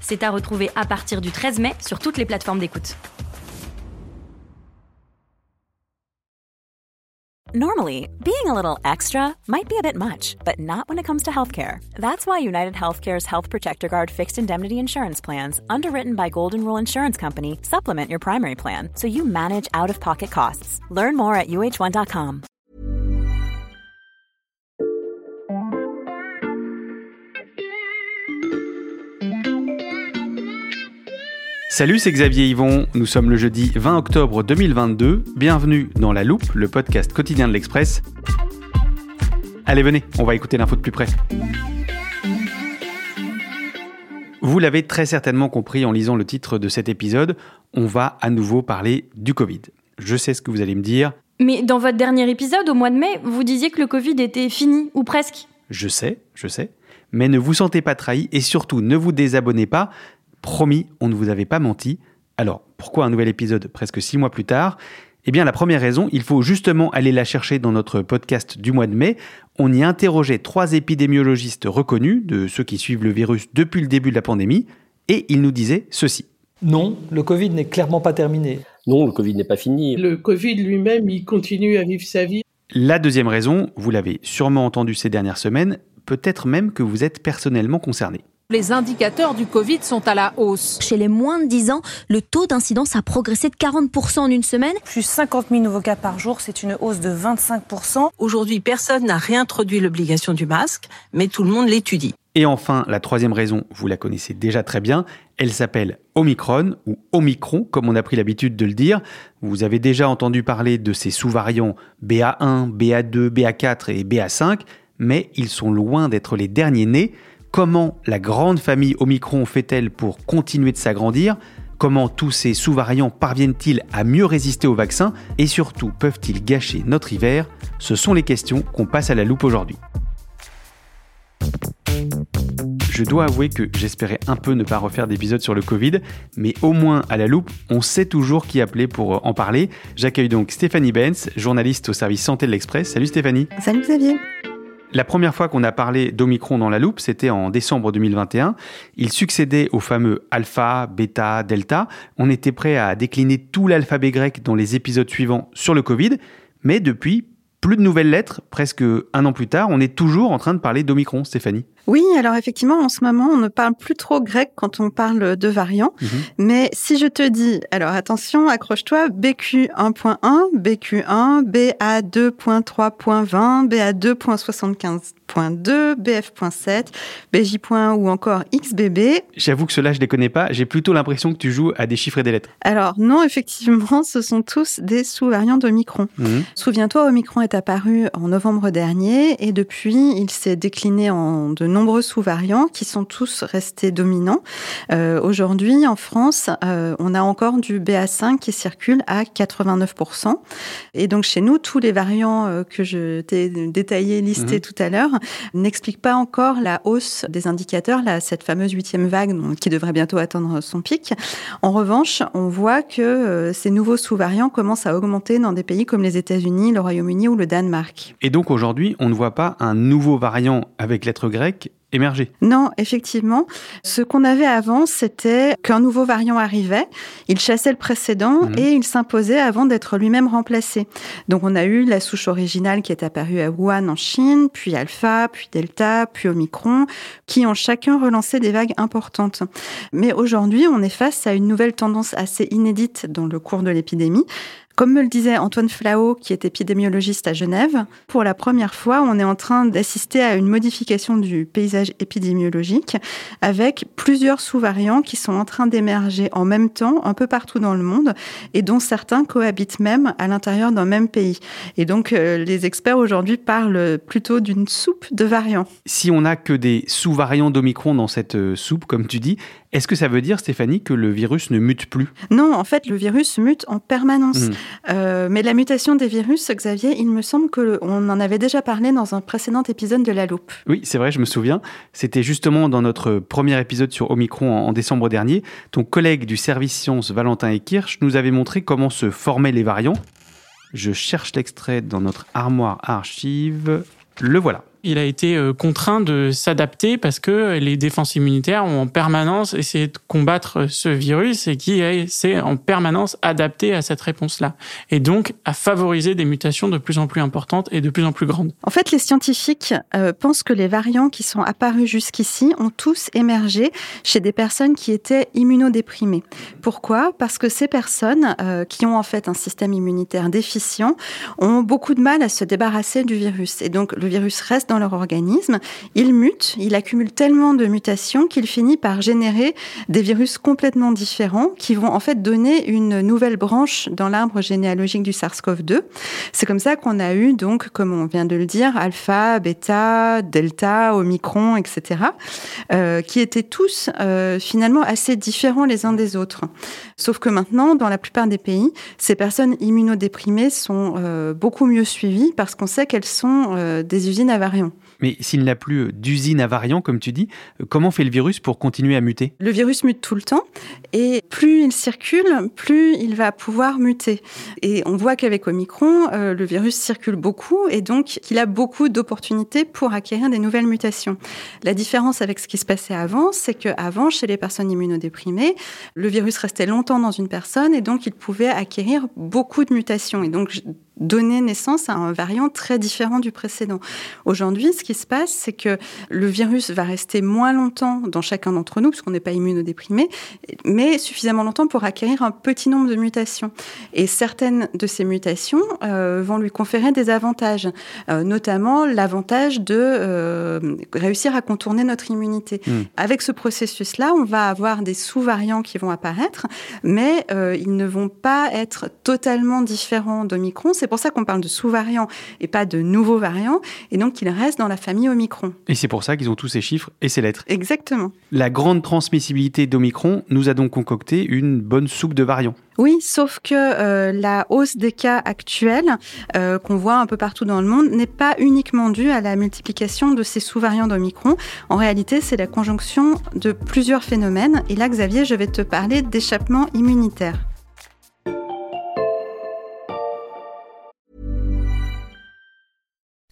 C'est à retrouver à partir du 13 mai sur toutes les plateformes d'écoute. Normally, being a little extra might be a bit much, but not when it comes to healthcare. That's why United Healthcare's Health Protector Guard fixed indemnity insurance plans, underwritten by Golden Rule Insurance Company, supplement your primary plan so you manage out of pocket costs. Learn more at uh1.com. Salut, c'est Xavier Yvon. Nous sommes le jeudi 20 octobre 2022. Bienvenue dans La Loupe, le podcast quotidien de l'Express. Allez, venez, on va écouter l'info de plus près. Vous l'avez très certainement compris en lisant le titre de cet épisode, on va à nouveau parler du Covid. Je sais ce que vous allez me dire. Mais dans votre dernier épisode, au mois de mai, vous disiez que le Covid était fini, ou presque. Je sais, je sais. Mais ne vous sentez pas trahi et surtout ne vous désabonnez pas. Promis, on ne vous avait pas menti. Alors, pourquoi un nouvel épisode presque six mois plus tard? Eh bien, la première raison, il faut justement aller la chercher dans notre podcast du mois de mai. On y interrogeait trois épidémiologistes reconnus, de ceux qui suivent le virus depuis le début de la pandémie, et ils nous disaient ceci. Non, le Covid n'est clairement pas terminé. Non, le Covid n'est pas fini. Le Covid lui-même, il continue à vivre sa vie. La deuxième raison, vous l'avez sûrement entendu ces dernières semaines, peut-être même que vous êtes personnellement concerné. Les indicateurs du Covid sont à la hausse. Chez les moins de 10 ans, le taux d'incidence a progressé de 40% en une semaine. Plus 50 000 nouveaux cas par jour, c'est une hausse de 25%. Aujourd'hui, personne n'a réintroduit l'obligation du masque, mais tout le monde l'étudie. Et enfin, la troisième raison, vous la connaissez déjà très bien, elle s'appelle Omicron ou Omicron, comme on a pris l'habitude de le dire. Vous avez déjà entendu parler de ces sous-variants BA1, BA2, BA4 et BA5, mais ils sont loin d'être les derniers nés. Comment la grande famille Omicron fait-elle pour continuer de s'agrandir? Comment tous ces sous-variants parviennent-ils à mieux résister au vaccin Et surtout, peuvent-ils gâcher notre hiver? Ce sont les questions qu'on passe à la loupe aujourd'hui. Je dois avouer que j'espérais un peu ne pas refaire d'épisode sur le Covid, mais au moins à la loupe, on sait toujours qui appeler pour en parler. J'accueille donc Stéphanie Benz, journaliste au service santé de l'Express. Salut Stéphanie. Salut Xavier. La première fois qu'on a parlé d'Omicron dans la loupe, c'était en décembre 2021. Il succédait au fameux alpha, bêta, delta. On était prêt à décliner tout l'alphabet grec dans les épisodes suivants sur le Covid, mais depuis, plus de nouvelles lettres, presque un an plus tard, on est toujours en train de parler d'Omicron, Stéphanie. Oui, alors effectivement, en ce moment, on ne parle plus trop grec quand on parle de variants. Mmh. Mais si je te dis, alors attention, accroche-toi, BQ 1.1, BQ 1, BA 2.3.20, BA 2.75.2, BF.7, BJ. ou encore XBB. J'avoue que cela, je ne les connais pas. J'ai plutôt l'impression que tu joues à des chiffres et des lettres. Alors non, effectivement, ce sont tous des sous-variants d'Omicron. Mmh. Souviens-toi, Omicron est apparu en novembre dernier et depuis, il s'est décliné en de nombreux sous-variants qui sont tous restés dominants. Euh, Aujourd'hui, en France, euh, on a encore du BA5 qui circule à 89%. Et donc chez nous, tous les variants euh, que je t'ai détaillés, listés mmh. tout à l'heure, n'expliquent pas encore la hausse des indicateurs, là, cette fameuse huitième vague qui devrait bientôt atteindre son pic. En revanche, on voit que ces nouveaux sous-variants commencent à augmenter dans des pays comme les États-Unis, le Royaume-Uni ou le Danemark. Et donc aujourd'hui, on ne voit pas un nouveau variant avec lettre grecque avec émerger. Non, effectivement. Ce qu'on avait avant, c'était qu'un nouveau variant arrivait, il chassait le précédent mhm. et il s'imposait avant d'être lui-même remplacé. Donc on a eu la souche originale qui est apparue à Wuhan en Chine, puis Alpha, puis Delta, puis Omicron, qui ont chacun relancé des vagues importantes. Mais aujourd'hui, on est face à une nouvelle tendance assez inédite dans le cours de l'épidémie, comme me le disait Antoine Flao, qui est épidémiologiste à Genève, pour la première fois, on est en train d'assister à une modification du paysage épidémiologique avec plusieurs sous-variants qui sont en train d'émerger en même temps un peu partout dans le monde et dont certains cohabitent même à l'intérieur d'un même pays. Et donc, euh, les experts aujourd'hui parlent plutôt d'une soupe de variants. Si on n'a que des sous-variants d'Omicron dans cette euh, soupe, comme tu dis, Est-ce que ça veut dire, Stéphanie, que le virus ne mute plus? Non, en fait, le virus mute en permanence. Mmh. Euh, mais la mutation des virus, Xavier, il me semble qu'on en avait déjà parlé dans un précédent épisode de La Loupe. Oui, c'est vrai, je me souviens. C'était justement dans notre premier épisode sur Omicron en, en décembre dernier. Ton collègue du service sciences, Valentin Ekirch, nous avait montré comment se formaient les variants. Je cherche l'extrait dans notre armoire archive. Le voilà il a été euh, contraint de s'adapter parce que les défenses immunitaires ont en permanence essayé de combattre ce virus et qui s'est en permanence adapté à cette réponse-là. Et donc à favoriser des mutations de plus en plus importantes et de plus en plus grandes. En fait, les scientifiques euh, pensent que les variants qui sont apparus jusqu'ici ont tous émergé chez des personnes qui étaient immunodéprimées. Pourquoi? Parce que ces personnes euh, qui ont en fait un système immunitaire déficient ont beaucoup de mal à se débarrasser du virus. Et donc le virus reste dans leur organisme, il mute, il accumule tellement de mutations qu'il finit par générer des virus complètement différents qui vont en fait donner une nouvelle branche dans l'arbre généalogique du SARS-CoV-2. C'est comme ça qu'on a eu donc, comme on vient de le dire, alpha, bêta, delta, omicron, etc., euh, qui étaient tous euh, finalement assez différents les uns des autres. Sauf que maintenant, dans la plupart des pays, ces personnes immunodéprimées sont euh, beaucoup mieux suivies parce qu'on sait qu'elles sont des usines à variants. Mais s'il n'a plus d'usine à variants, comme tu dis, comment fait le virus pour continuer à muter? Le virus mute tout le temps et plus il circule, plus il va pouvoir muter. Et on voit qu'avec Omicron, euh, le virus circule beaucoup et donc il a beaucoup d'opportunités pour acquérir des nouvelles mutations. La différence avec ce qui se passait avant, c'est qu'avant, chez les personnes immunodéprimées, le virus restait longtemps dans une personne et donc il pouvait acquérir beaucoup de mutations. Et donc donner naissance à un variant très différent du précédent. Aujourd'hui, ce qui se passe, c'est que le virus va rester moins longtemps dans chacun d'entre nous, puisqu'on n'est pas immunodéprimé, mais suffisamment longtemps pour acquérir un petit nombre de mutations. Et certaines de ces mutations euh, vont lui conférer des avantages, euh, notamment l'avantage de euh, réussir à contourner notre immunité. Mmh. Avec ce processus-là, on va avoir des sous-variants qui vont apparaître, mais ils ne vont pas être totalement différents d'Omicron. C'est pour ça qu'on parle de sous-variants et pas de nouveaux variants. Et donc, ils restent dans la famille Omicron. Et c'est pour ça qu'ils ont tous ces chiffres et ces lettres. Exactement. La grande transmissibilité d'Omicron nous a donc concocté une bonne soupe de variants. Oui, sauf que euh, la hausse des cas actuels euh, qu'on voit un peu partout dans le monde n'est pas uniquement due à la multiplication de ces sous-variants d'Omicron. En réalité, c'est la conjonction de plusieurs phénomènes. Et là, Xavier, je vais te parler d'échappement immunitaire.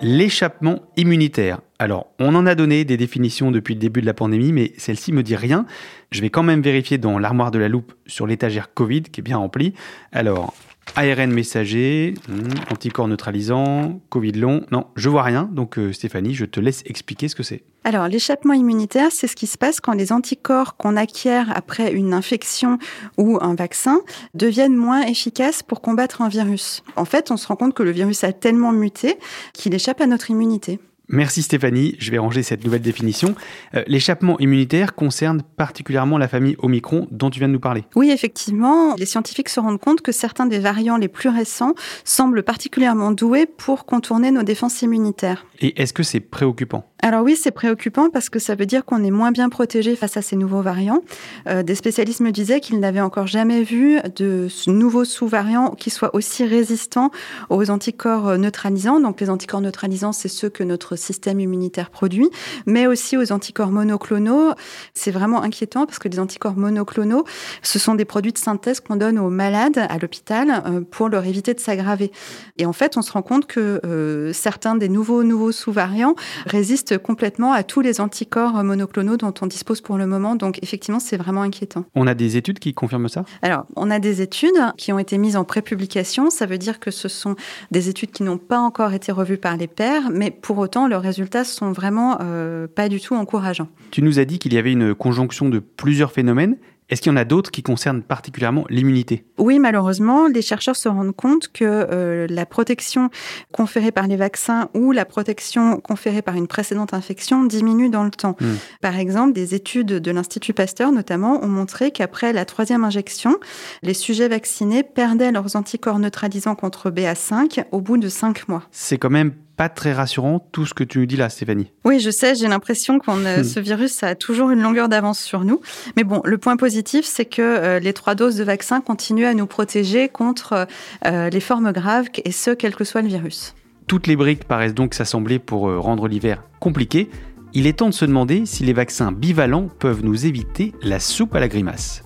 L'échappement immunitaire. Alors, on en a donné des définitions depuis le début de la pandémie, mais celle-ci me dit rien. Je vais quand même vérifier dans l'armoire de la loupe sur l'étagère Covid, qui est bien remplie. Alors, ARN messager, hmm, anticorps neutralisant, Covid long. Non, je vois rien. Donc euh, Stéphanie, je te laisse expliquer ce que c'est. Alors, l'échappement immunitaire, c'est ce qui se passe quand les anticorps qu'on acquiert après une infection ou un vaccin deviennent moins efficaces pour combattre un virus. En fait, on se rend compte que le virus a tellement muté qu'il échappe à notre immunité. Merci Stéphanie, je vais ranger cette nouvelle définition. Euh, l'échappement immunitaire concerne particulièrement la famille Omicron dont tu viens de nous parler. Oui, effectivement, les scientifiques se rendent compte que certains des variants les plus récents semblent particulièrement doués pour contourner nos défenses immunitaires. Et est-ce que c'est préoccupant? Alors oui, c'est préoccupant parce que ça veut dire qu'on est moins bien protégé face à ces nouveaux variants. Euh, des spécialistes me disaient qu'ils n'avaient encore jamais vu de nouveaux sous-variants qui soient aussi résistants aux anticorps neutralisants. Donc les anticorps neutralisants, c'est ceux que notre système immunitaire produit, mais aussi aux anticorps monoclonaux. C'est vraiment inquiétant parce que les anticorps monoclonaux, ce sont des produits de synthèse qu'on donne aux malades à l'hôpital euh, pour leur éviter de s'aggraver. Et en fait, on se rend compte que euh, certains des nouveaux nouveaux sous-variants résistent résiste complètement à tous les anticorps monoclonaux dont on dispose pour le moment. Donc effectivement, c'est vraiment inquiétant. On a des études qui confirment ça? Alors, on a des études qui ont été mises en prépublication. Ça veut dire que ce sont des études qui n'ont pas encore été revues par les pairs, mais pour autant, leurs résultats sont vraiment euh, pas du tout encourageants. Tu nous as dit qu'il y avait une conjonction de plusieurs phénomènes. Est-ce qu'il y en a d'autres qui concernent particulièrement l'immunité? Oui, malheureusement, les chercheurs se rendent compte que euh, la protection conférée par les vaccins ou la protection conférée par une précédente infection diminue dans le temps. Hmm. Par exemple, des études de l'Institut Pasteur notamment ont montré qu'après la troisième injection, les sujets vaccinés perdaient leurs anticorps neutralisants contre BA5 au bout de cinq mois. C'est quand même pas très rassurant tout ce que tu nous dis là, Stéphanie. Oui, je sais, j'ai l'impression que hmm. ce virus a toujours une longueur d'avance sur nous. Mais bon, le point positif, c'est que euh, les trois doses de vaccin continuent à nous protéger contre euh, les formes graves, et ce, quel que soit le virus. Toutes les briques paraissent donc s'assembler pour euh, rendre l'hiver compliqué. Il est temps de se demander si les vaccins bivalents peuvent nous éviter la soupe à la grimace.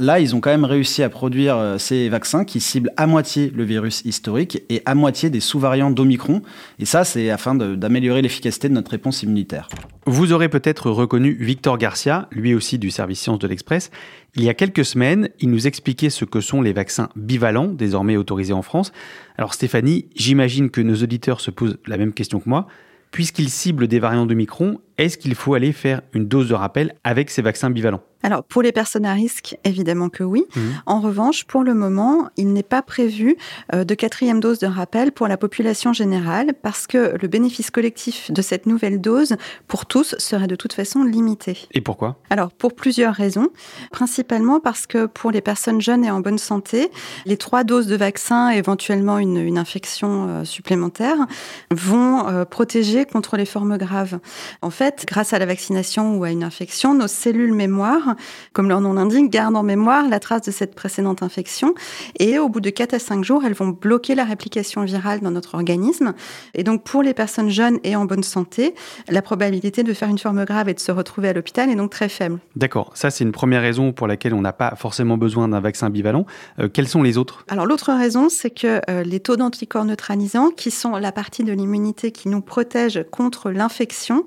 Là, ils ont quand même réussi à produire euh, ces vaccins qui ciblent à moitié le virus historique et à moitié des sous-variants d'Omicron. Et ça, c'est afin d'améliorer l'efficacité de notre réponse immunitaire. Vous aurez peut-être reconnu Victor Garcia, lui aussi du service Sciences de l'Express. Il y a quelques semaines, il nous expliquait ce que sont les vaccins bivalents, désormais autorisés en France. Alors Stéphanie, j'imagine que nos auditeurs se posent la même question que moi. Puisqu'ils ciblent des variants de Micron, est-ce qu'il faut aller faire une dose de rappel avec ces vaccins bivalents? Alors, pour les personnes à risque, évidemment que oui. Mmh. En revanche, pour le moment, il n'est pas prévu euh, de quatrième dose de rappel pour la population générale parce que le bénéfice collectif de cette nouvelle dose, pour tous, serait de toute façon limité. Et pourquoi? Alors, pour plusieurs raisons. Principalement parce que pour les personnes jeunes et en bonne santé, les trois doses de vaccin, éventuellement une, une infection euh, supplémentaire, vont euh, protéger contre les formes graves. En fait, grâce à la vaccination ou à une infection, nos cellules mémoire comme leur nom l'indique, gardent en mémoire la trace de cette précédente infection. Et au bout de 4 à 5 jours, elles vont bloquer la réplication virale dans notre organisme. Et donc, pour les personnes jeunes et en bonne santé, la probabilité de faire une forme grave et de se retrouver à l'hôpital est donc très faible. D'accord. Ça, c'est une première raison pour laquelle on n'a pas forcément besoin d'un vaccin bivalent. Euh, quelles sont les autres? Alors, l'autre raison, c'est que euh, les taux d'anticorps neutralisants, qui sont la partie de l'immunité qui nous protège contre l'infection,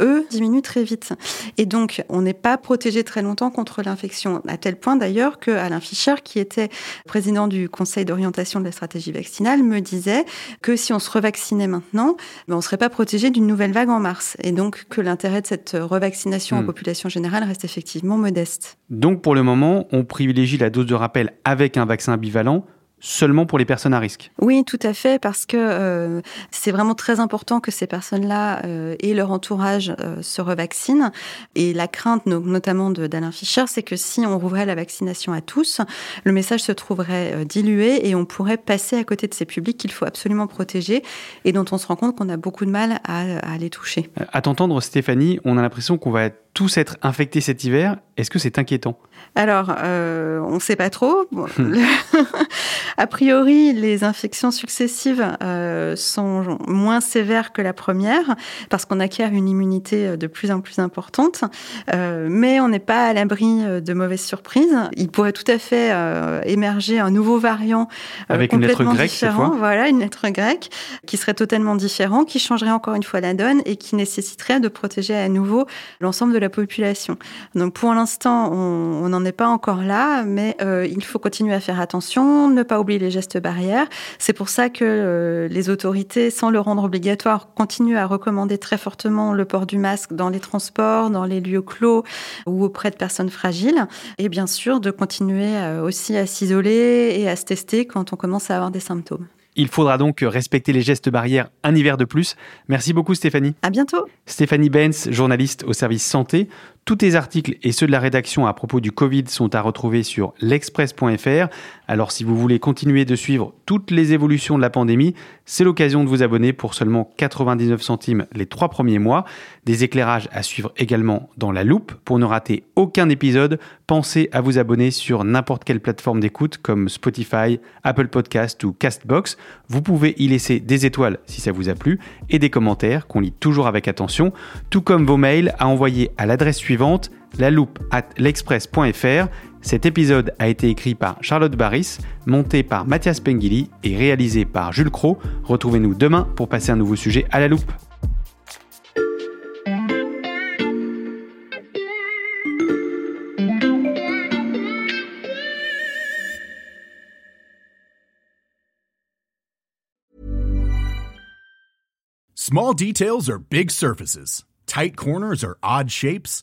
eux, diminuent très vite. Et donc, on n'est pas protégé très longtemps contre l'infection, à tel point d'ailleurs que Alain Fischer, qui était président du Conseil d'orientation de la stratégie vaccinale, me disait que si on se revaccinait maintenant, ben, on ne serait pas protégé d'une nouvelle vague en mars, et donc que l'intérêt de cette revaccination en hmm. population générale reste effectivement modeste. Donc pour le moment, on privilégie la dose de rappel avec un vaccin bivalent seulement pour les personnes à risque. Oui, tout à fait, parce que euh, c'est vraiment très important que ces personnes-là euh, et leur entourage euh, se revaccinent. Et la crainte, notamment d'Alain Fischer, c'est que si on rouvrait la vaccination à tous, le message se trouverait dilué et on pourrait passer à côté de ces publics qu'il faut absolument protéger et dont on se rend compte qu'on a beaucoup de mal à, à les toucher. À t'entendre, Stéphanie, on a l'impression qu'on va tous être infectés cet hiver. Est-ce que c'est inquiétant? Alors, euh, on ne sait pas trop. a priori, les infections successives euh, sont moins sévères que la première parce qu'on acquiert une immunité de plus en plus importante. Euh, mais on n'est pas à l'abri de mauvaises surprises. Il pourrait tout à fait émerger un nouveau variant avec une lettre grecque différent. Voilà, une lettre grecque qui serait totalement différent, qui changerait encore une fois la donne et qui nécessiterait de protéger à nouveau l'ensemble de la population. Donc pour l'instant, on n'en est pas encore là, mais euh, il faut continuer à faire attention, ne pas oublier les gestes barrières. C'est pour ça que euh, les autorités, sans le rendre obligatoire, continuent à recommander très fortement le port du masque dans les transports, dans les lieux clos ou auprès de personnes fragiles. Et bien sûr, de continuer euh, aussi à s'isoler et à se tester quand on commence à avoir des symptômes. Il faudra donc respecter les gestes barrières un hiver de plus. Merci beaucoup Stéphanie. À bientôt. Stéphanie Benz, journaliste au service santé. Tous tes articles et ceux de la rédaction à propos du Covid sont à retrouver sur l'express.fr. Alors si vous voulez continuer de suivre toutes les évolutions de la pandémie, c'est l'occasion de vous abonner pour seulement 99 centimes les trois premiers mois. Des éclairages à suivre également dans la loupe. Pour ne rater aucun épisode, pensez à vous abonner sur n'importe quelle plateforme d'écoute comme Spotify, Apple Podcast ou Castbox. Vous pouvez y laisser des étoiles si ça vous a plu et des commentaires qu'on lit toujours avec attention, tout comme vos mails à envoyer à l'adresse suivante la loupe at l'express.fr. Cet épisode a été écrit par Charlotte Barris, monté par Mathias Pengili et réalisé par Jules Cro. Retrouvez-nous demain pour passer un nouveau sujet à la loupe. Small details are big surfaces. Tight corners are odd shapes.